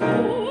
Oh.